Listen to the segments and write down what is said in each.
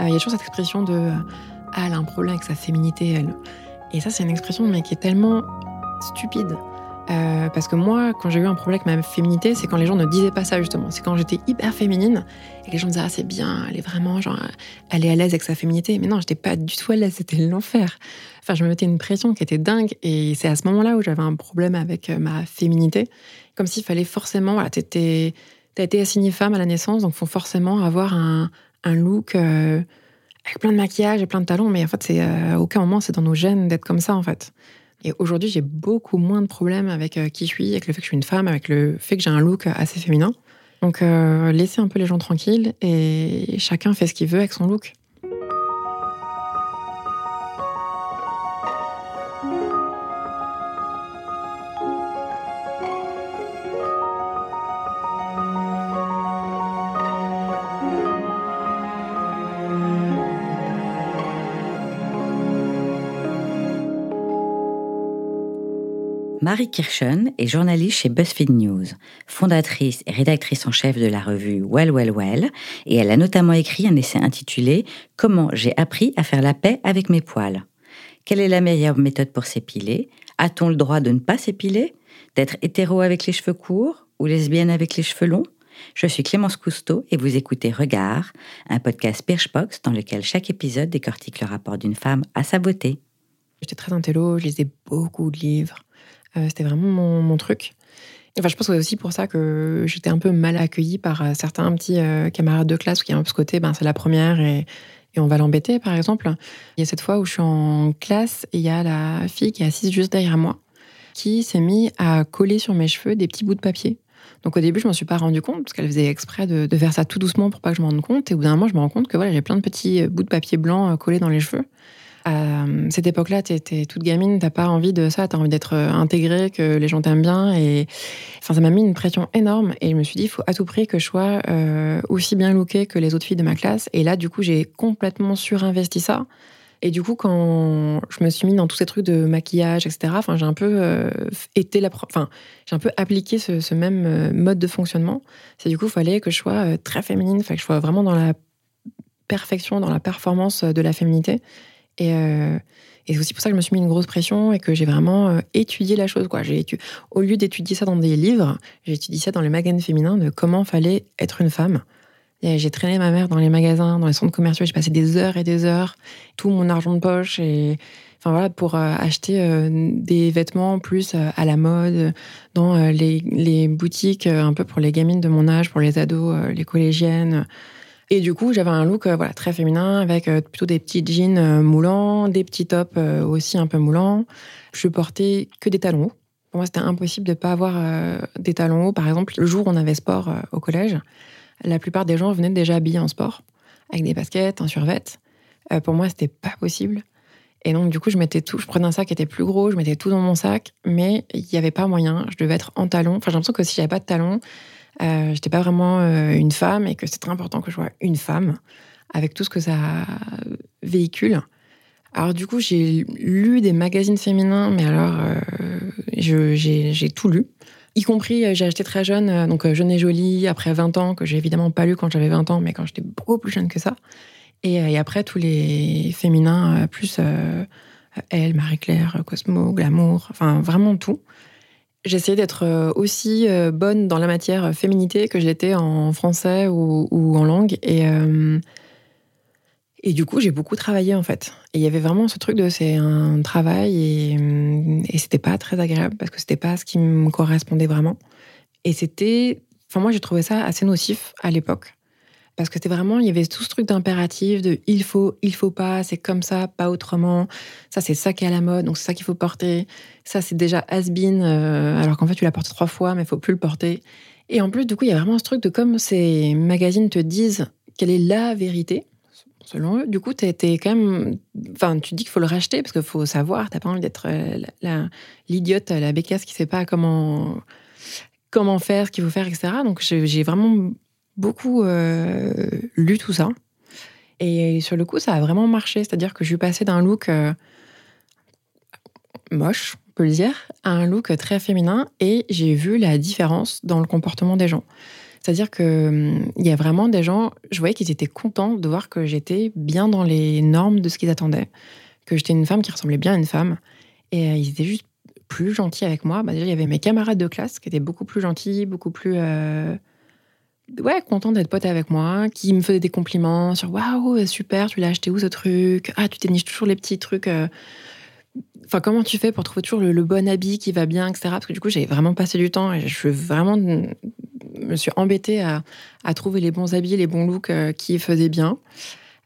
Il y a toujours cette expression de ah, elle a un problème avec sa féminité, elle. Et ça, c'est une expression mais qui est tellement stupide. Euh, parce que moi, quand j'ai eu un problème avec ma féminité, c'est quand les gens ne disaient pas ça justement. C'est quand j'étais hyper féminine et les gens disaient ah c'est bien, elle est vraiment genre, elle est à l'aise avec sa féminité. Mais non, j'étais pas du tout à l'aise, c'était l'enfer. Enfin, je me mettais une pression qui était dingue et c'est à ce moment-là où j'avais un problème avec euh, ma féminité, comme s'il fallait forcément, voilà, t'étais, t'as été assignée femme à la naissance, donc faut forcément avoir un, un look. Euh, avec plein de maquillage et plein de talons, mais en fait, c'est à aucun moment c'est dans nos gènes d'être comme ça en fait. Et aujourd'hui, j'ai beaucoup moins de problèmes avec euh, qui je suis, avec le fait que je suis une femme, avec le fait que j'ai un look assez féminin. Donc, euh, laissez un peu les gens tranquilles et chacun fait ce qu'il veut avec son look. Marie Kirchen est journaliste chez BuzzFeed News, fondatrice et rédactrice en chef de la revue Well Well Well, et elle a notamment écrit un essai intitulé Comment j'ai appris à faire la paix avec mes poils. Quelle est la meilleure méthode pour s'épiler? A-t-on le droit de ne pas s'épiler? D'être hétéro avec les cheveux courts ou lesbienne avec les cheveux longs? Je suis Clémence Cousteau et vous écoutez Regard, un podcast Birchbox dans lequel chaque épisode décortique le rapport d'une femme à sa beauté. J'étais très intello, je lisais beaucoup de livres. Euh, c'était vraiment mon, truc. Enfin, je pense que c'est aussi pour ça que j'étais un peu mal accueillie par euh, certains petits euh, camarades de classe qui ont un peu ce côté, ben, c'est la première et, et on va l'embêter, par exemple. Il y a cette fois où je suis en classe et il y a la fille qui est assise juste derrière moi qui s'est mise à coller sur mes cheveux des petits bouts de papier. Donc au début, je m'en suis pas rendu compte parce qu'elle faisait exprès de, faire ça tout doucement pour pas que je m'en rende compte. Et au bout d'un moment, je me rends compte que voilà, j'ai plein de petits bouts de papier blanc collés dans les cheveux à cette époque-là, tu étais toute gamine, t'as pas envie de ça, t'as envie d'être euh, intégrée, que les gens t'aiment bien. Et enfin, ça m'a mis une pression énorme. Et je me suis dit, il faut à tout prix que je sois euh, aussi bien lookée que les autres filles de ma classe. Et là, du coup, j'ai complètement surinvesti ça. Et du coup, quand je me suis mis dans tous ces trucs de maquillage, etc., j'ai un peu euh, un peu appliqué ce, même mode de fonctionnement. C'est du coup, il fallait que je sois très féminine, que je sois vraiment dans la perfection, dans la performance de la féminité. Euh, et, c'est aussi pour ça que je me suis mis une grosse pression et que j'ai vraiment euh, étudié la chose. Quoi. Au lieu d'étudier ça dans des livres, j'ai étudié ça dans les magazines féminins de comment fallait être une femme. J'ai traîné ma mère dans les magasins, dans les centres commerciaux. J'ai passé des heures et des heures, tout mon argent de poche enfin voilà pour euh, acheter des vêtements plus à la mode dans les, les, boutiques un peu pour les gamines de mon âge, pour les ados, les collégiennes. Et du coup, j'avais un look euh, voilà, très féminin avec euh, plutôt des petits jeans euh, moulants, des petits tops aussi un peu moulants. Je portais que des talons hauts. Pour moi, c'était impossible de ne pas avoir des talons hauts. Par exemple, le jour où on avait sport au collège, la plupart des gens venaient déjà habillés en sport, avec des baskets, un survêt. pour moi, c'était pas possible. Et donc, du coup, je mettais tout. Je prenais un sac qui était plus gros, je mettais tout dans mon sac, mais il n'y avait pas moyen. Je devais être en talons. Enfin, j'ai l'impression que si j'avais pas de talons, euh, j'étais pas vraiment euh, une femme et que c'est très important que je sois une femme avec tout ce que ça véhicule. Alors du coup, j'ai lu des magazines féminins, mais alors euh, j'ai tout lu, y compris j'ai acheté très jeune, donc Jeune et Jolie, après 20 ans, que j'ai évidemment pas lu quand j'avais 20 ans, mais quand j'étais beaucoup plus jeune que ça. Et après, tous les féminins, plus Elle, Marie-Claire, Cosmo, Glamour, enfin vraiment tout. J'essayais d'être euh, aussi euh, bonne dans la matière féminité que je l'étais en français ou, en langue. Et, euh, et du coup, j'ai beaucoup travaillé en fait. Et il y avait vraiment ce truc de c'est un travail et, et c'était pas très agréable parce que c'était pas ce qui me correspondait vraiment. Et c'était. Enfin, moi, j'ai trouvé ça assez nocif à l'époque. Parce que c'était vraiment, il y avait tout ce truc d'impératif, de il faut, il faut pas, c'est comme ça, pas autrement. Ça, c'est ça qui est à la mode, donc c'est ça qu'il faut porter. Ça, c'est déjà has-been, euh, alors qu'en fait, tu l'as porté trois fois, mais il faut plus le porter. Et en plus, du coup, il y a vraiment ce truc de comme ces magazines te disent quelle est la vérité, selon eux. Du coup, tu quand même. Enfin, tu dis qu'il faut le racheter parce qu'il faut savoir, tu pas envie d'être euh, l'idiote, la, la bécasse qui sait pas comment comment faire, ce qu'il faut faire, etc. Donc j'ai vraiment beaucoup euh, lu tout ça. Et sur le coup, ça a vraiment marché. C'est-à-dire que je suis passée d'un look euh, moche, on peut le dire, à un look très féminin et j'ai vu la différence dans le comportement des gens. C'est-à-dire que hum, il y a vraiment des gens, je voyais qu'ils étaient contents de voir que j'étais bien dans les normes de ce qu'ils attendaient, que j'étais une femme qui ressemblait bien à une femme. Et euh, ils étaient juste plus gentils avec moi. Bah, déjà, il y avait mes camarades de classe qui étaient beaucoup plus gentils, beaucoup plus. Ouais, contents d'être potes avec moi, qui me faisaient des compliments sur Waouh, super, tu l'as acheté où ce truc? Ah, tu t'éniches toujours les petits trucs. euh, Enfin, comment tu fais pour trouver toujours le, le bon habit qui va bien, etc. Parce que du coup, j'ai vraiment passé du temps et je vraiment me suis embêtée à, à trouver les bons habits, les bons looks euh, qui faisaient bien.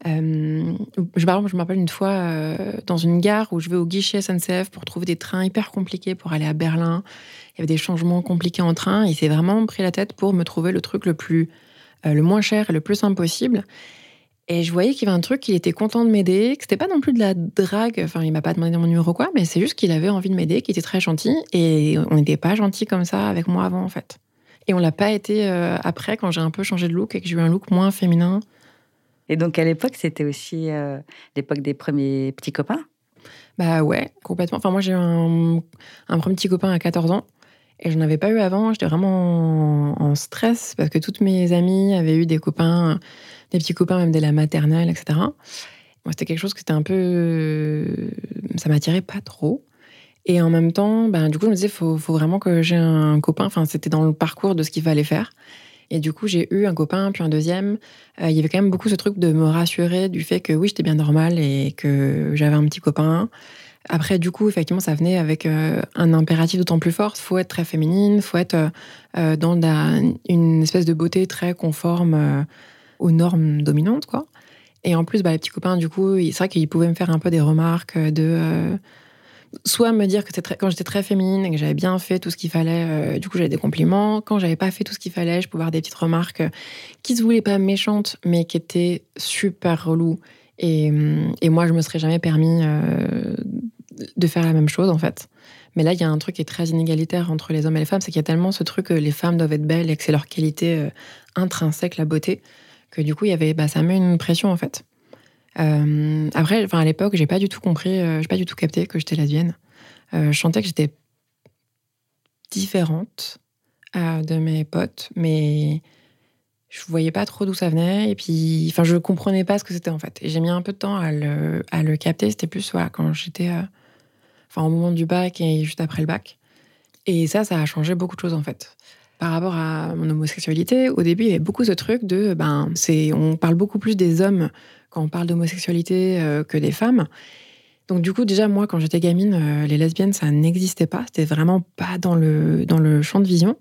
Euh, je, par exemple, je me rappelle une fois euh, dans une gare où je vais au guichet SNCF pour trouver des trains hyper compliqués pour aller à Berlin. Il y avait des changements compliqués en train. Il s'est vraiment pris la tête pour me trouver le truc le plus, euh, le moins cher et le plus simple possible. Et je voyais qu'il y avait un truc, qu'il était content de m'aider, que c'était pas non plus de la drague. Enfin, il m'a pas demandé mon numéro quoi, mais c'est juste qu'il avait envie de m'aider, qu'il était très gentil. Et on n'était pas gentil comme ça avec moi avant, en fait. Et on l'a pas été après quand j'ai un peu changé de look et que j'ai eu un look moins féminin. Et donc à l'époque, c'était aussi euh, l'époque des premiers petits copains? Bah ouais, complètement. Enfin, moi, j'ai eu un, premier petit copain à 14 ans et je n'en avais pas eu avant. J'étais vraiment en, en stress parce que toutes mes amies avaient eu des copains, des petits copains même dès la maternelle, etc. Moi, c'était quelque chose que c'était un peu. Ça m'attirait pas trop. Et en même temps, ben, du coup, je me disais, faut, faut vraiment que j'ai un copain. Enfin, c'était dans le parcours de ce qu'il fallait faire. Et du coup, j'ai eu un copain, puis un deuxième. Euh, il y avait quand même beaucoup ce truc de me rassurer du fait que oui, j'étais bien normale et que j'avais un petit copain. Après, du coup, effectivement, ça venait avec euh, un impératif d'autant plus fort. faut être très féminine, faut être euh, dans une espèce de beauté très conforme aux normes dominantes, quoi. Et en plus, bah, les petits copains, du coup, c'est vrai qu'ils pouvaient me faire un peu des remarques de... euh, soit me dire que très- quand j'étais très féminine et que j'avais bien fait tout ce qu'il fallait, euh, du coup j'avais des compliments. Quand j'avais pas fait tout ce qu'il fallait, je pouvais avoir des petites remarques euh, qui se voulaient pas méchantes, mais qui étaient super reloues. Et, et moi, je me serais jamais permis euh, de faire la même chose en fait. Mais là, il y a un truc qui est très inégalitaire entre les hommes et les femmes, c'est qu'il y a tellement ce truc que les femmes doivent être belles et que c'est leur qualité euh, intrinsèque, la beauté, que du coup, y avait, bah, ça met une pression en fait. Euh, après, enfin, à l'époque, j'ai pas du tout compris, euh, j'ai pas du tout capté que j'étais lesbienne. Euh, je sentais que j'étais différente euh, de mes potes, mais je voyais pas trop d'où ça venait. Et puis, enfin, je comprenais pas ce que c'était en fait. Et j'ai mis un peu de temps à le, capter. C'était plus voilà, quand j'étais, enfin, au moment du bac et juste après le bac. Et ça, ça a changé beaucoup de choses en fait. Par rapport à mon homosexualité, au début, il y avait beaucoup ce truc de, ben, c'est, on parle beaucoup plus des hommes on parle d'homosexualité euh, que des femmes. Donc du coup, déjà, moi, quand j'étais gamine, euh, les lesbiennes, ça n'existait pas. C'était vraiment pas dans le, dans le champ de vision.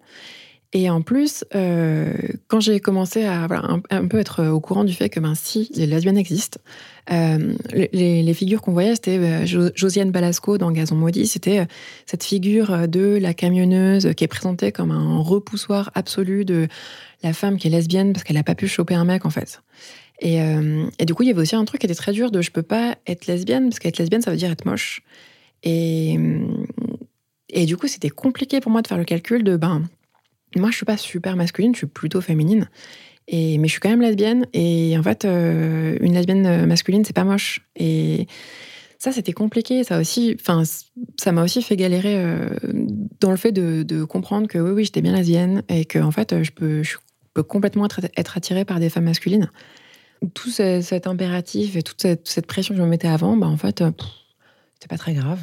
Et en plus, euh, quand j'ai commencé à un, peu être au courant du fait que ben, si les lesbiennes existent, les, figures qu'on voyait, c'était Jo- Josiane Balasco dans Gazon Maudit. C'était cette figure de la camionneuse qui est présentée comme un repoussoir absolu de la femme qui est lesbienne parce qu'elle n'a pas pu choper un mec, en fait. Et, euh, et du coup, il y avait aussi un truc qui était très dur de je peux pas être lesbienne parce qu'être lesbienne, ça veut dire être moche. Et, et du coup, c'était compliqué pour moi de faire le calcul de ben, moi, je suis pas super masculine, je suis plutôt féminine. Et, mais je suis quand même lesbienne. Et en fait, euh, une lesbienne masculine, c'est pas moche. Et ça, c'était compliqué. Ça aussi, enfin, ça m'a aussi fait galérer euh, dans le fait de, de comprendre que oui, oui, j'étais bien lesbienne et que en fait, je peux, je peux complètement être, être attirée par des femmes masculines. Tout ce- cet impératif et toute cette, pression que je me mettais avant, bah, en fait, euh, c'était pas très grave.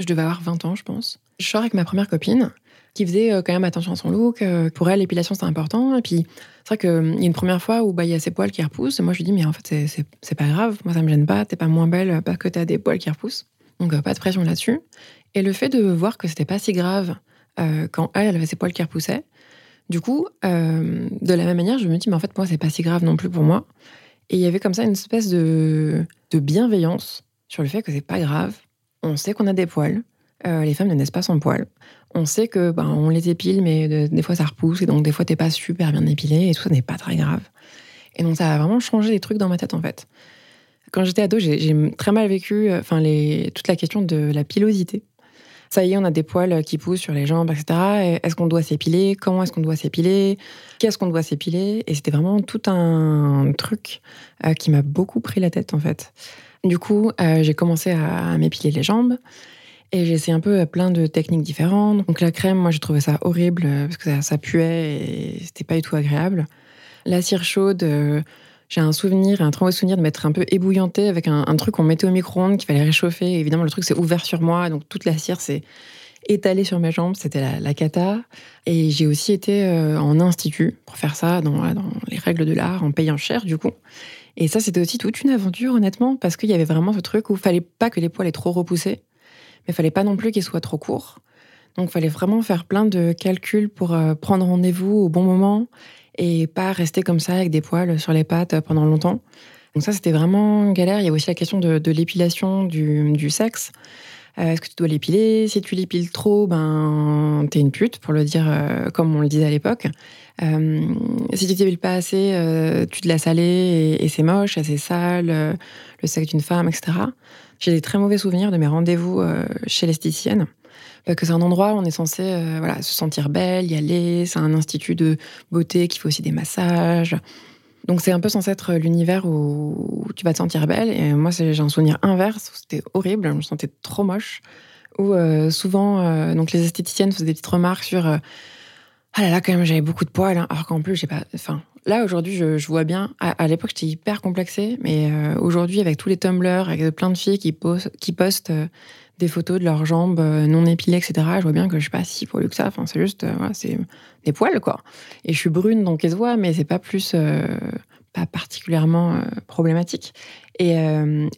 Je devais avoir 20 ans, je pense. Je sors avec ma première copine qui faisait euh, quand même attention à son look. Euh, Pour elle, l'épilation, c'était important. Et puis, c'est vrai qu'il y a une première fois où bah, il y a ses poils qui repoussent. Et moi, je lui dis, mais en fait, c'est- c'est c'est pas grave. Moi, ça me gêne pas. T'es pas moins belle parce que t'as des poils qui repoussent. Donc, pas de pression là-dessus. Et le fait de voir que c'était pas si grave quand elle, avait ses poils qui repoussaient, du coup, de la même manière, je me dis, mais en fait, moi, c'est pas si grave non plus pour moi. Et il y avait comme ça une espèce de, de bienveillance sur le fait que c'est pas grave. On sait qu'on a des poils. Euh, les femmes ne naissent pas sans poils. On sait que ben, on les épile, mais de- des fois ça repousse, et donc des fois t'es pas super bien épilé, et tout ça n'est pas très grave. Et donc ça a vraiment changé des trucs dans ma tête en fait. Quand j'étais ado, j'ai j'ai très mal vécu euh, enfin, les, toute la question de la pilosité. Ça y est, on a des poils qui poussent sur les jambes, etc. Et Est-ce qu'on doit s'épiler? Comment est-ce qu'on doit s'épiler? Qu'est-ce qu'on doit s'épiler? Et c'était vraiment tout un truc euh, qui m'a beaucoup pris la tête en fait. Du coup, euh, j'ai commencé à, m'épiler les jambes. Et j'ai essayé un peu plein de techniques différentes. Donc la crème, moi, j'ai trouvé ça horrible parce que ça, ça puait et c'était pas du tout agréable. La cire chaude, j'ai un souvenir, un très mauvais souvenir de m'être un peu ébouillanté avec un, truc qu'on mettait au micro-ondes qu'il fallait réchauffer. évidemment, le truc s'est ouvert sur moi, donc toute la cire s'est étalée sur mes jambes. C'était la, cata. Et j'ai aussi été euh, en institut pour faire ça dans, les règles de l'art, en payant cher du coup. Et ça, c'était aussi toute une aventure, honnêtement, parce qu'il y avait vraiment ce truc où il fallait pas que les poils aient trop repoussé, mais il fallait pas non plus qu'ils soient trop courts. Donc, il fallait vraiment faire plein de calculs pour euh, prendre rendez-vous au bon moment et pas rester comme ça avec des poils sur les pattes pendant longtemps. Donc ça, c'était vraiment galère. Il y a aussi la question de, l'épilation du, sexe. Euh, est-ce que tu dois l'épiler? Si tu l'épiles trop, ben t'es une pute, pour le dire euh, comme on le disait à l'époque. Euh, si tu t'épiles pas assez, tu te laisses aller et, c'est moche, c'est sale, le sexe d'une femme, etc. J'ai des très mauvais souvenirs de mes rendez-vous chez l'esthéticienne que c'est un endroit où on est censé euh, voilà, se sentir belle, y aller. C'est un institut de beauté qui fait aussi des massages. Donc c'est un peu censé être l'univers où tu vas te sentir belle. Et moi, j'ai un souvenir inverse. C'était horrible. Je me sentais trop moche. Où euh, souvent, euh, donc les esthéticiennes faisaient des petites remarques sur ah là là, quand même, j'avais beaucoup de poils. Hein. alors qu'en plus, j'ai pas. Enfin, là aujourd'hui, je, vois bien. À, l'époque, j'étais hyper complexée, mais aujourd'hui, avec tous les Tumblr, avec plein de filles qui postent des photos de leurs jambes euh, non épilées, etc. Je vois bien que je suis pas si poilue que ça. Enfin, c'est juste, euh, c'est des poils, quoi. Et je suis brune, donc elles se voient, mais c'est pas plus, euh, pas particulièrement problématique. Et,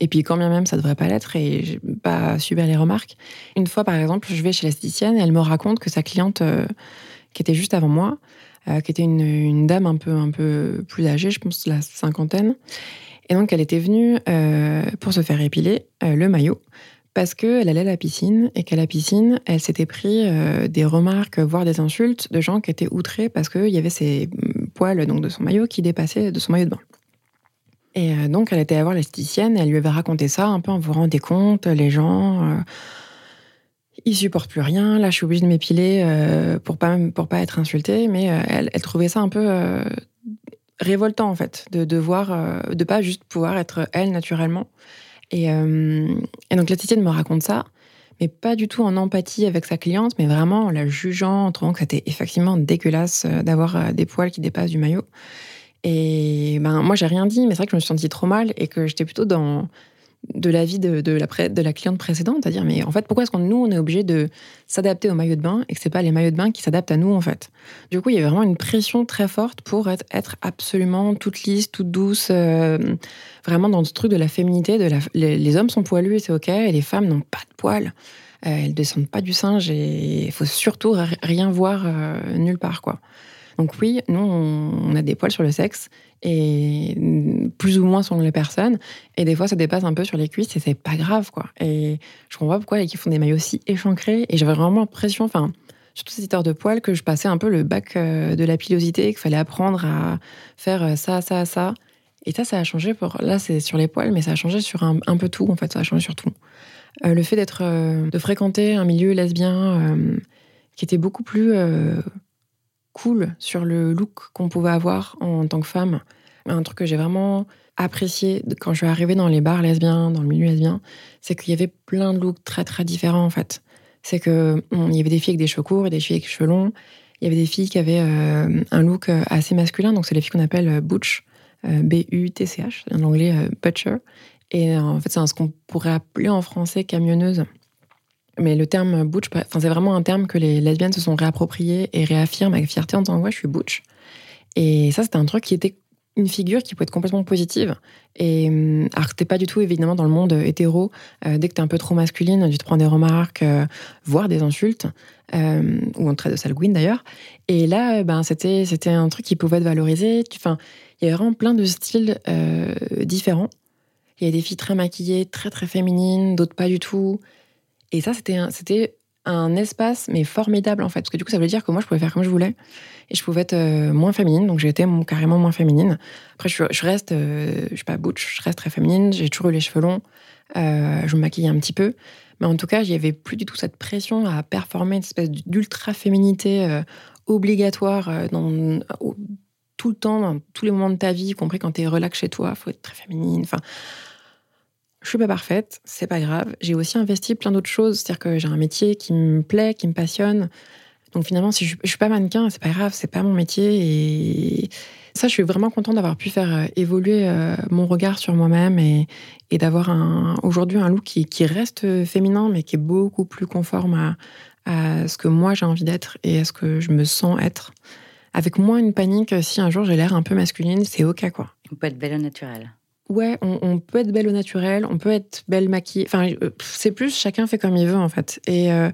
et, puis, quand bien même, ça devrait pas l'être, et pas subir les remarques. Une fois, par exemple, je vais chez l'esthéticienne, elle me raconte que sa cliente, qui était juste avant moi, qui était une, une, dame un peu, un peu plus âgée, je pense la cinquantaine, et donc elle était venue pour se faire épiler le maillot parce qu'elle allait à la piscine et qu'à la piscine, elle s'était pris euh, des remarques, voire des insultes de gens qui étaient outrés parce qu'il y avait ces mm, poils donc, de son maillot qui dépassaient de son maillot de bain. Et euh, donc, elle était à voir l'esthéticienne, elle lui avait raconté ça un peu en vous rendez compte, les gens, euh, ils supportent plus rien, là je suis obligée de m'épiler pour pas pour pas être insultée, mais elle, elle, trouvait ça un peu révoltant en fait, de devoir, de pas juste pouvoir être elle naturellement. Euh, et, donc l'esthéticienne me raconte ça, mais pas du tout en empathie avec sa cliente, mais vraiment en la jugeant, en trouvant que c'était effectivement dégueulasse euh, d'avoir euh, des poils qui dépassent du maillot. Et ben moi j'ai rien dit, mais c'est vrai que je me suis sentie trop mal et que j'étais plutôt dans de l'avis de, de, la, cliente précédente, c'est-à-dire, mais en fait, pourquoi est-ce que nous, on est obligé de s'adapter aux maillots de bain et que c'est pas les maillots de bain qui s'adaptent à nous, en fait? Du coup, il y a vraiment une pression très forte pour être, être absolument toute lisse, toute douce, euh, vraiment dans ce truc de la féminité. De la, les, hommes sont poilus et c'est OK, et les femmes n'ont pas de poils. Euh, elles descendent pas du singe et il faut surtout rien voir euh, nulle part, quoi. Donc oui, nous, on a des poils sur le sexe, et plus ou moins selon les personnes. Et des fois, ça dépasse un peu sur les cuisses, et c'est pas grave, quoi. Et je comprends pourquoi ils font des maillots aussi échancrés. Et j'avais vraiment l'impression, enfin, surtout ces histoires de poils, que je passais un peu le bac euh, de la pilosité, qu'il fallait apprendre à faire euh, ça, ça, ça. Et ça, ça a changé pour. Là, c'est sur les poils, mais ça a changé sur un, peu tout, en fait. Ça a changé sur tout. Euh, le fait d'être. de fréquenter un milieu lesbien qui était beaucoup plus cool sur le look qu'on pouvait avoir en tant que femme. Un truc que j'ai vraiment apprécié quand je suis arrivée dans les bars lesbiens, dans le milieu lesbien, c'est qu'il y avait plein de looks très très différents en fait. C'est que il y avait des filles avec des cheveux courts et des filles avec des cheveux longs. Il y avait des filles qui avaient euh, un look euh, assez masculin, donc c'est les filles qu'on appelle euh, butch, B-U-T-C-H, en anglais butcher. Et en fait, c'est ce qu'on pourrait appeler en français camionneuse. Mais le terme butch, c'est vraiment un terme que les lesbiennes se sont réappropriés et réaffirment avec fierté en disant ouais, je suis butch. Et ça, c'était un truc qui était une figure qui pouvait être complètement positive. Et hum, alors que t'es pas du tout évidemment dans le monde hétéro. Euh, dès que t'es un peu trop masculine, tu te prends des remarques, euh, voire des insultes, euh, ou un trait de salguine d'ailleurs. Et là, ben c'était c'était un truc qui pouvait être valorisé. Enfin, il y avait vraiment plein de styles différents. Il y a des filles très maquillées, très très féminines, d'autres pas du tout. Et ça, c'était un, espace, mais formidable en fait. Parce que du coup, ça voulait dire que moi, je pouvais faire comme je voulais. Et je pouvais être euh, moins féminine. Donc, j'étais carrément moins féminine. Après, je, reste, euh, je suis pas butch, je reste très féminine. J'ai toujours eu les cheveux longs. Euh, je me maquillais un petit peu. Mais en tout cas, il n'y plus du tout cette pression à performer une espèce d'ultra-féminité obligatoire dans, tout le temps, dans tous les moments de ta vie, y compris quand tu es relax chez toi. Il faut être très féminine. Enfin, Je suis pas parfaite, c'est pas grave. J'ai aussi investi plein d'autres choses, c'est-à-dire que j'ai un métier qui me plaît, qui me passionne. Donc finalement, si je, je suis pas mannequin, c'est pas grave, c'est pas mon métier. Et ça, je suis vraiment contente d'avoir pu faire euh, évoluer euh, mon regard sur moi-même et, d'avoir aujourd'hui un look qui, reste féminin, mais qui est beaucoup plus conforme à, ce que moi j'ai envie d'être et à ce que je me sens être. Avec moins une panique, si un jour j'ai l'air un peu masculine, c'est ok quoi. Peut être belle au naturel. Ouais, on, peut être belle au naturel, on peut être belle maquillée. Enfin, euh, c'est plus chacun fait comme il veut en fait. Et, euh,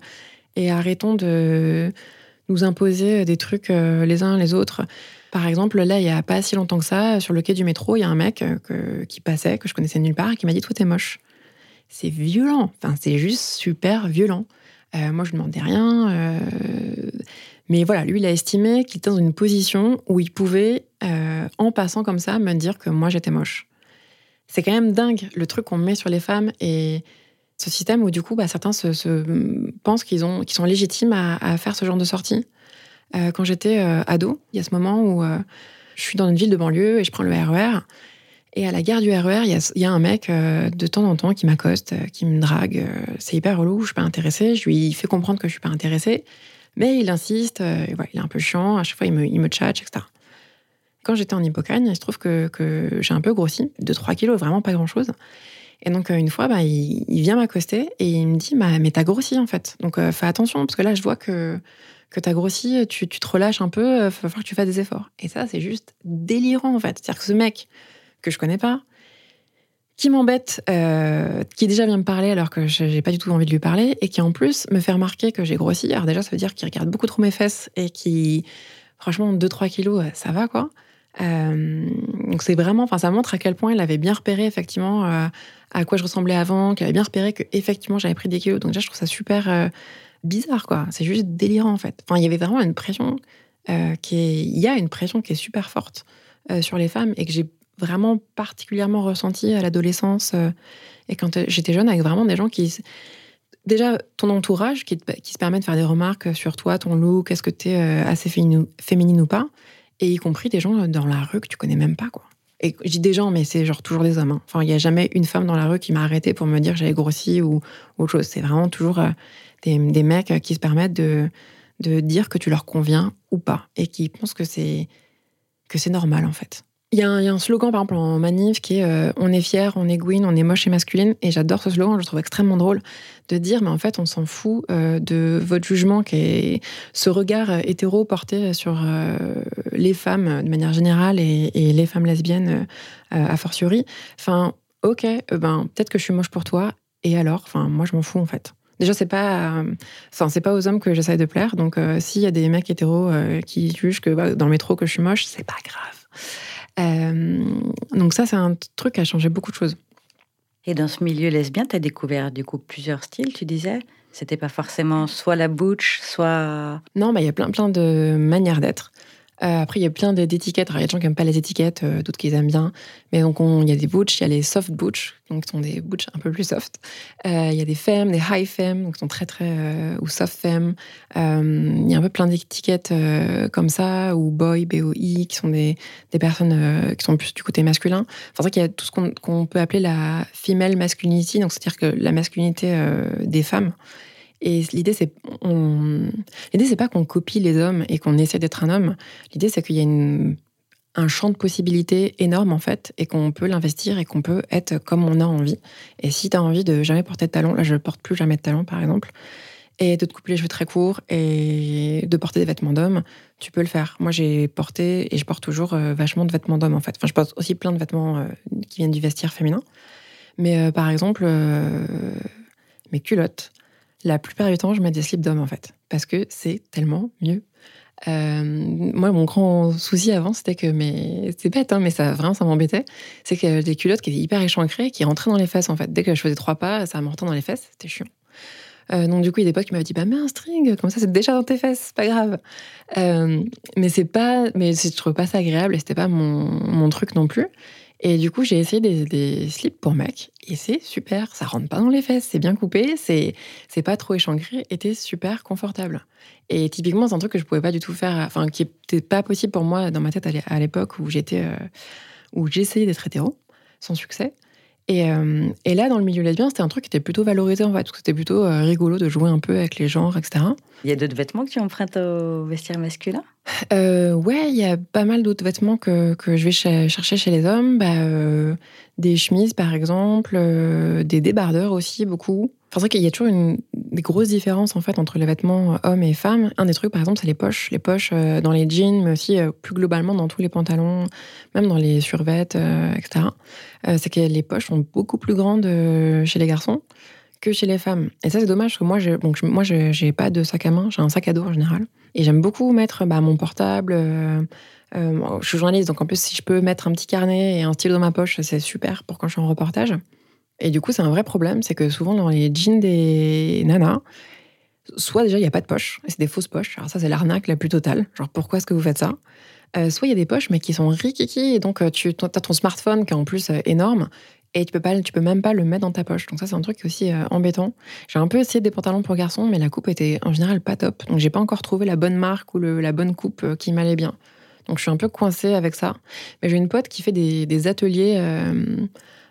et arrêtons de nous imposer des trucs euh, les uns les autres. Par exemple, là, il y a pas si longtemps que ça, sur le quai du métro, il y a un mec qui passait, que je connaissais nulle part, qui m'a dit Toi, t'es moche. C'est violent. Enfin, c'est juste super violent. Moi, je ne demandais rien. Mais voilà, lui, il a estimé qu'il était dans une position où il pouvait, en passant comme ça, me dire que moi, j'étais moche. C'est quand même dingue le truc qu'on met sur les femmes et ce système où du coup, bah, certains se, se pensent qu'ils sont légitimes à, faire ce genre de sortie. Euh, quand j'étais euh, ado, il y a ce moment où euh, je suis dans une ville de banlieue et je prends le RER. Et à la gare du RER, il y a, un mec de temps en temps qui m'accoste, qui me drague. C'est hyper relou, je suis pas intéressée. Je lui fais comprendre que je suis pas intéressée. Mais il insiste, il est un peu chiant. À chaque fois, il me, il me tchatche, etc. Quand j'étais en Hippocagne, il se trouve que, que j'ai un peu grossi, de 3 kilos, vraiment pas grand-chose. Et donc, une fois, bah, il, vient m'accoster et il me dit bah, Mais t'as grossi, en fait. Donc, euh, fais attention, parce que là, je vois que, que t'as grossi, tu, te relâches un peu, il va falloir que tu fasses des efforts. Et ça, c'est juste délirant, en fait. C'est-à-dire que ce mec que je connais pas, qui m'embête, euh, qui déjà vient me parler alors que j'ai pas du tout envie de lui parler, et qui en plus me fait remarquer que j'ai grossi. Alors, déjà, ça veut dire qu'il regarde beaucoup trop mes fesses et qui, franchement, 2-3 kilos, ça va, quoi. Euh, donc c'est vraiment, enfin ça montre à quel point il avait bien repéré effectivement euh, à quoi je ressemblais avant, qu'il avait bien repéré que effectivement j'avais pris des kilos. Donc déjà je trouve ça super euh, bizarre quoi. C'est juste délirant en fait. Enfin il y avait vraiment une pression qui est, il y a une pression qui est super forte sur les femmes et que j'ai vraiment particulièrement ressenti à l'adolescence et quand j'étais jeune avec vraiment des gens qui déjà ton entourage qui, se permet de faire des remarques sur toi, ton look, est-ce que tu es assez féminine ou pas et y compris des gens dans la rue que tu connais même pas, quoi. Et je dis des gens, mais c'est genre toujours des hommes. Hein. Enfin, il n'y a jamais une femme dans la rue qui m'a arrêté pour me dire que j'avais grossi ou autre chose. C'est vraiment toujours euh, des, mecs qui se permettent de, de dire que tu leur conviens ou pas et qui pensent que c'est que c'est normal en fait. Il y, a un, slogan, par exemple, en manif qui est euh, On est fier, on est gouine, on est moche et masculine. Et j'adore ce slogan, je le trouve extrêmement drôle de dire Mais en fait, on s'en fout euh, de votre jugement, qui est ce regard euh, hétéro porté sur les femmes de manière générale et, les femmes lesbiennes a fortiori. Enfin, ok, ben, peut-être que je suis moche pour toi. Et alors? Enfin, moi, je m'en fous, en fait. Déjà, c'est pas, c'est pas aux hommes que j'essaie de plaire. Donc, s'il y a des mecs hétéros qui jugent que bah, dans le métro que je suis moche, c'est pas grave. Euh, donc ça, c'est un truc qui a changé beaucoup de choses. Et dans ce milieu lesbien, tu as découvert du coup plusieurs styles, tu disais? C'était pas forcément soit la butch, soit... Non, bah, il y a plein, plein de manières d'être. Euh, après, il y a plein d'étiquettes. Il y a des gens qui n'aiment pas les étiquettes, euh, d'autres qui les aiment bien. Mais donc, il y a des butch, il y a les soft butch, donc qui sont des butch un peu plus soft. Euh, il y a des femmes, des high femmes, donc qui sont très, très. Euh, ou soft femmes. Il y a un peu plein d'étiquettes comme ça, ou boy, BOI, qui sont des, des personnes qui sont plus du côté masculin. Enfin, c'est vrai qu'il y a tout ce qu'on qu peut appeler la female masculinity, donc c'est-à-dire que la masculinité des femmes. Et l'idée, c'est on... l'idée, c'est pas qu'on copie les hommes et qu'on essaie d'être un homme. L'idée, c'est qu'il y a un champ de possibilités énorme en fait, et qu'on peut l'investir et qu'on peut être comme on a envie. Et si tu as envie de jamais porter de talons, là, je porte plus jamais de talons, par exemple, et de te couper les cheveux très courts et de porter des vêtements d'homme, tu peux le faire. Moi, j'ai porté et je porte toujours euh, vachement de vêtements d'homme en fait. Enfin, je porte aussi plein de vêtements euh, qui viennent du vestiaire féminin. Mais euh, par exemple, mes culottes la plupart du temps, je mets des slips d'homme en fait, parce que c'est tellement mieux. Euh, moi, mon grand souci avant, c'était que mais c'est bête, hein, mais ça vraiment ça m'embêtait. C'est que des culottes qui étaient hyper échancrées, qui rentraient dans les fesses en fait. Dès que je faisais trois pas, ça me rentrait dans les fesses, c'était chiant. Euh, donc du coup, il y a des potes qui m'avaient dit bah mets un string, comme ça c'est déjà dans tes fesses, c'est pas grave. Euh, mais c'est pas, mais je trouve pas ça agréable et c'était pas mon, mon truc non plus. Et du coup, j'ai essayé des, slips pour mecs et c'est super. Ça rentre pas dans les fesses, c'est bien coupé, c'est c'est pas trop échancré et super confortable. Et typiquement, c'est un truc que je pouvais pas du tout faire, enfin qui était pas possible pour moi dans ma tête à l'époque où j'étais euh, où j'essayais d'être hétéro, sans succès. Euh, et, là, dans le milieu lesbien, c'était un truc qui était plutôt valorisé en fait, parce que c'était plutôt euh, rigolo de jouer un peu avec les genres, etc. Il y a d'autres vêtements que tu empruntes au vestiaire masculin? Euh, Ouais, il y a pas mal d'autres vêtements que, que, je vais chercher chez les hommes. Bah, des chemises, par exemple, des débardeurs aussi, beaucoup. Enfin, c'est vrai qu'il y a toujours une, des grosses différences en fait entre les vêtements hommes et femmes. Un des trucs, par exemple, c'est les poches. Les poches dans les jeans, mais aussi plus globalement dans tous les pantalons, même dans les survêtes, etc. c'est que les poches sont beaucoup plus grandes chez les garçons que chez les femmes. Et ça, c'est dommage, parce que moi, je, donc, moi, j'ai pas de sac à main, j'ai un sac à dos en général. Et j'aime beaucoup mettre bah, mon portable. Euh, euh, je suis journaliste, donc en plus, si je peux mettre un petit carnet et un stylo dans ma poche, c'est super pour quand je suis en reportage. Et du coup, c'est un vrai problème, c'est que souvent dans les jeans des nanas, soit déjà il n'y a pas de poche, c'est des fausses poches. Alors ça, c'est l'arnaque la plus totale. Genre, pourquoi est-ce que vous faites ça? Euh, Soit il y a des poches, mais qui sont rikiki, et donc tu as ton smartphone qui est en plus énorme, et tu peux pas, tu peux même pas le mettre dans ta poche. Donc ça, c'est un truc aussi euh, embêtant. J'ai un peu essayé des pantalons pour garçons, mais la coupe était en général pas top. Donc j'ai pas encore trouvé la bonne marque ou la bonne coupe euh, qui m'allait bien. Donc je suis un peu coincée avec ça. Mais j'ai une pote qui fait des, ateliers euh,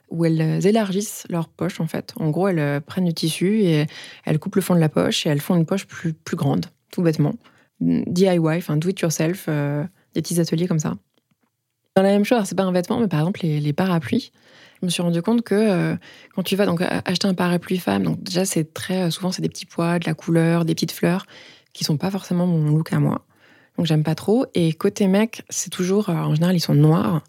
où elles élargissent leur poche en fait. En gros, elles prennent du tissu et elles coupent le fond de la poche et elles font une poche plus, plus grande, tout bêtement. DIY, enfin do it yourself, des petits ateliers comme ça. Dans la même chose, c'est pas un vêtement, mais par exemple les, parapluies je me suis rendu compte que euh, quand tu vas donc acheter un parapluie femme, donc déjà c'est très euh, souvent c'est des petits pois, de la couleur, des petites fleurs qui sont pas forcément mon look à moi. Donc j'aime pas trop. Et côté mec, c'est toujours euh, en général ils sont noirs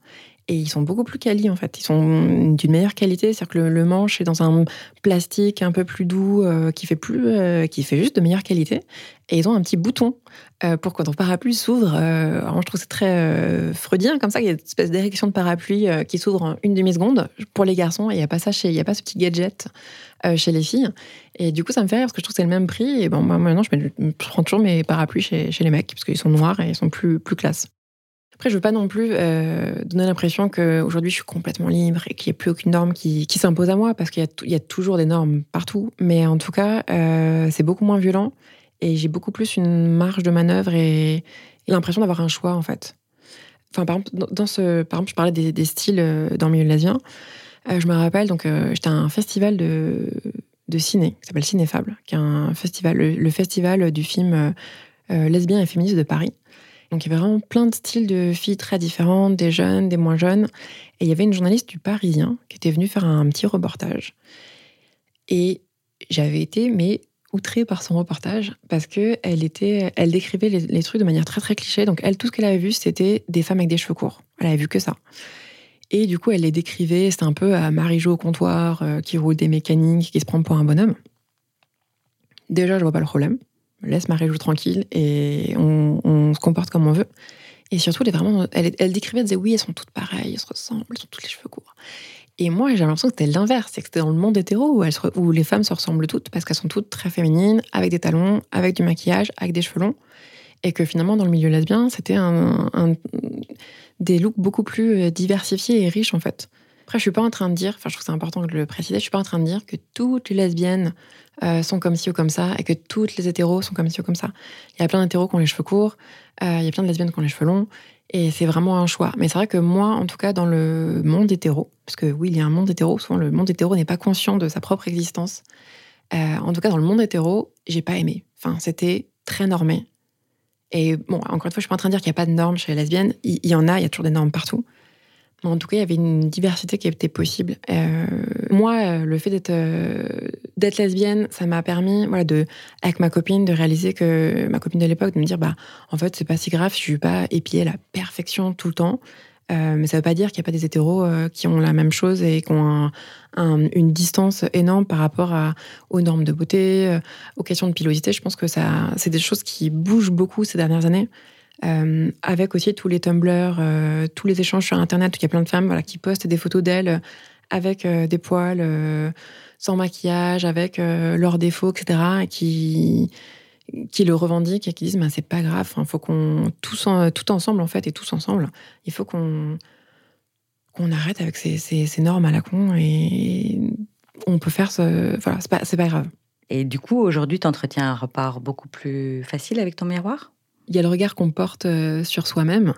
et ils sont beaucoup plus quali en fait. Ils sont d'une meilleure qualité, c'est-à-dire que le, manche est dans un plastique un peu plus doux, euh, qui fait plus, euh, qui fait juste de meilleure qualité. Et ils ont un petit bouton euh, pour quand ton parapluie s'ouvre. je trouve c'est très freudien comme ça. Il y a une espèce d'érection de parapluie qui s'ouvre en une demi seconde pour les garçons. Et il n'y a pas ça chez, il y a pas ce petit gadget chez les filles. Et du coup, ça me fait rire parce que je trouve que c'est le même prix. Et bon, moi maintenant, je, prends toujours mes parapluies chez, chez les mecs parce qu'ils sont noirs et ils sont plus plus classe. Après, je veux pas non plus euh, donner l'impression qu'aujourd'hui je suis complètement libre et qu'il n'y a plus aucune norme qui, s'impose à moi, parce qu'il y, a toujours des normes partout. Mais en tout cas, euh, c'est beaucoup moins violent et j'ai beaucoup plus une marge de manœuvre et, l'impression d'avoir un choix en fait. Enfin, par exemple, dans ce, par exemple, je parlais des, styles euh, dans le milieu lasien. je me rappelle, donc j'étais à un festival de, de ciné qui s'appelle Cinéfable, qui est un festival, le, festival du film lesbien et féministe de Paris. Donc il y avait vraiment plein de styles de filles très différentes, des jeunes, des moins jeunes. Et il y avait une journaliste du Parisien qui était venue faire un petit reportage. Et j'avais été, mais outrée par son reportage parce que elle était, elle décrivait les, trucs de manière très très cliché. Donc elle, tout ce qu'elle avait vu, c'était des femmes avec des cheveux courts. Elle avait vu que ça. Et du coup, elle les décrivait. C'était un peu à Marie-Jo au comptoir, euh, qui roule des mécaniques, qui se prend pour un bonhomme. Déjà, je vois pas le problème laisse Marie jouer tranquille et on, se comporte comme on veut. Et surtout, elle, vraiment, elle, elle décrivait, elle disait oui, elles sont toutes pareilles, elles se ressemblent, elles ont toutes les cheveux courts. Et moi, j'ai l'impression que c'était l'inverse, c'est que c'était dans le monde hétéro où, elles où les femmes se ressemblent toutes parce qu'elles sont toutes très féminines, avec des talons, avec du maquillage, avec des cheveux longs. Et que finalement, dans le milieu lesbien, c'était un, des looks beaucoup plus euh, diversifiés et riches en fait. Après, je suis pas en train de dire, enfin, je trouve c'est important de le préciser, je suis pas en train de dire que toutes les lesbiennes euh, sont comme ci ou comme ça et que toutes les hétéros sont comme ci ou comme ça. Il y a plein d'hétéros qui ont les cheveux courts, euh, il y a plein de lesbiennes qui ont les cheveux longs et c'est vraiment un choix. Mais c'est vrai que moi, en tout cas, dans le monde hétéro, parce que oui, il y a un monde hétéro, souvent le monde hétéro n'est pas conscient de sa propre existence. Euh, en tout cas, dans le monde hétéro, j'ai pas aimé. Enfin, c'était très normé. Et bon, encore une fois, je suis pas en train de dire qu'il n'y a pas de normes chez les lesbiennes. Il y, en a, il y a toujours des normes partout. En tout cas, il y avait une diversité qui était possible. Euh, moi, euh, le fait d'être euh, d'être lesbienne, ça m'a permis, voilà, avec ma copine, de réaliser que ma copine de l'époque, de me dire, bah, en fait, c'est pas si grave, je suis pas épiée à la perfection tout le temps. mais ça veut pas dire qu'il n'y a pas des hétéros qui ont la même chose et qui ont une distance énorme par rapport aux normes de beauté, aux questions de pilosité. Je pense que ça, c'est des choses qui bougent beaucoup ces dernières années. Euh, avec aussi tous les Tumblr, euh, tous les échanges sur Internet, il y a plein de femmes voilà, qui postent des photos d'elles euh, avec des poils, sans maquillage, avec leurs défauts, etc., et qui, qui le revendiquent et qui disent bah, c'est pas grave, il faut qu'on, tous tout ensemble, en fait, et tous ensemble, il faut qu'on qu'on arrête avec ces, ces, normes à la con et on peut faire ce. Voilà, c'est pas, pas grave. Et du coup, aujourd'hui, tu entretiens un rapport beaucoup plus facile avec ton miroir? Il y a le regard qu'on porte euh, sur soi-même.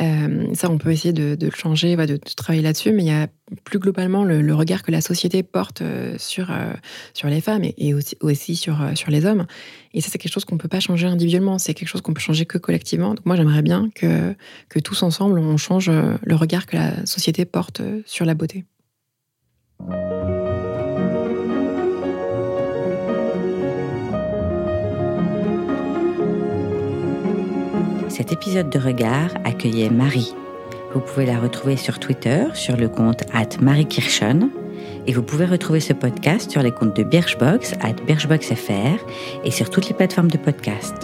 Euh, ça, on peut essayer de, le changer, de, travailler là-dessus, mais il y a plus globalement le, regard que la société porte euh, sur, sur les femmes et, aussi, sur, sur les hommes. Et ça, c'est quelque chose qu'on ne peut pas changer individuellement, c'est quelque chose qu'on peut changer que collectivement. Donc moi, j'aimerais bien que, que tous ensemble, on change le regard que la société porte sur la beauté. Cet épisode de Regard accueillait Marie. Vous pouvez la retrouver sur Twitter sur le compte at Marie Kirchen. Et vous pouvez retrouver ce podcast sur les comptes de Birchbox, at BirchboxFR, et sur toutes les plateformes de podcast.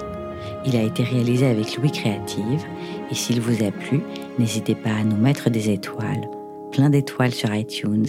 Il a été réalisé avec Louis Créative, et s'il vous a plu, n'hésitez pas à nous mettre des étoiles, plein d'étoiles sur iTunes,